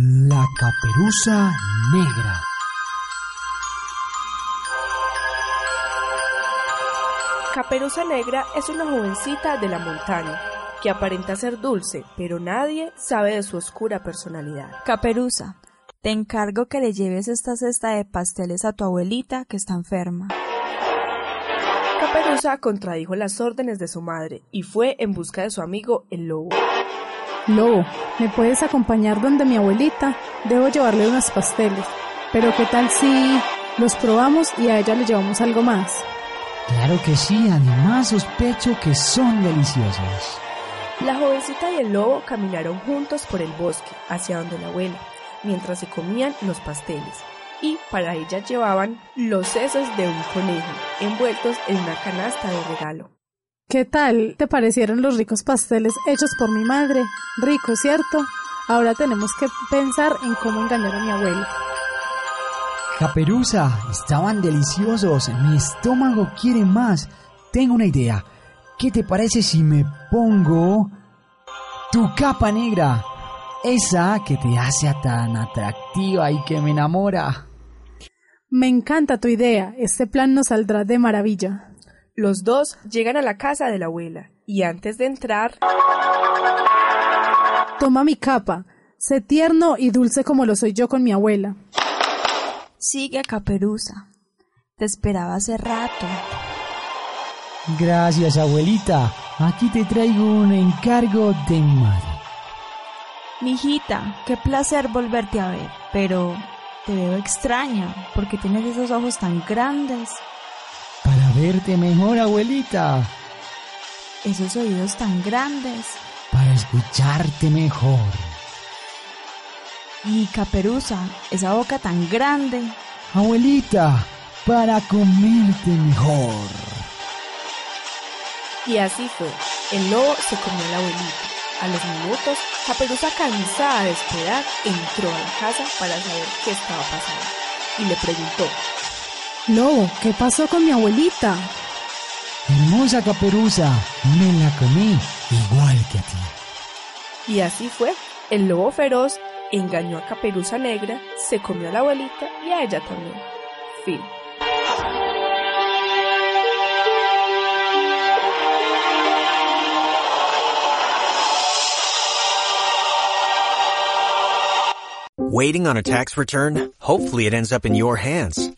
La caperuza negra. Caperuza Negra es una jovencita de la montaña que aparenta ser dulce, pero nadie sabe de su oscura personalidad. Caperuza, te encargo que le lleves esta cesta de pasteles a tu abuelita que está enferma. Caperuza contradijo las órdenes de su madre y fue en busca de su amigo el lobo. Lobo, ¿me puedes acompañar donde mi abuelita? Debo llevarle unos pasteles. Pero ¿qué tal si los probamos y a ella le llevamos algo más? Claro que sí, además sospecho que son deliciosos. La jovencita y el lobo caminaron juntos por el bosque hacia donde la abuela, mientras se comían los pasteles. Y para ella llevaban los sesos de un conejo, envueltos en una canasta de regalo. ¿Qué tal te parecieron los ricos pasteles hechos por mi madre? Rico, ¿cierto? Ahora tenemos que pensar en cómo engañar a mi abuela. Caperuza, estaban deliciosos. Mi estómago quiere más. Tengo una idea. ¿Qué te parece si me pongo tu capa negra? Esa que te hace tan atractiva y que me enamora. Me encanta tu idea. Este plan nos saldrá de maravilla. Los dos llegan a la casa de la abuela y antes de entrar... Toma mi capa. Sé tierno y dulce como lo soy yo con mi abuela. Sigue, Caperuza. Te esperaba hace rato. Gracias, abuelita. Aquí te traigo un encargo de mi madre. Mijita, qué placer volverte a ver, pero te veo extraña porque tienes esos ojos tan grandes. Verte mejor, abuelita. Esos oídos tan grandes. Para escucharte mejor. Y Caperuza, esa boca tan grande. Abuelita, para comerte mejor. Y así fue. El lobo se comió a la abuelita. A los minutos, Caperuza, cansada de esperar, entró a la casa para saber qué estaba pasando. Y le preguntó, Lobo, ¿qué pasó con mi abuelita? Hermosa caperuza, me la comí igual que a ti. Y así fue. El lobo feroz engañó a Caperuza Negra, se comió a la abuelita y a ella también. Fin. Waiting on a tax return? Hopefully it ends up in your hands.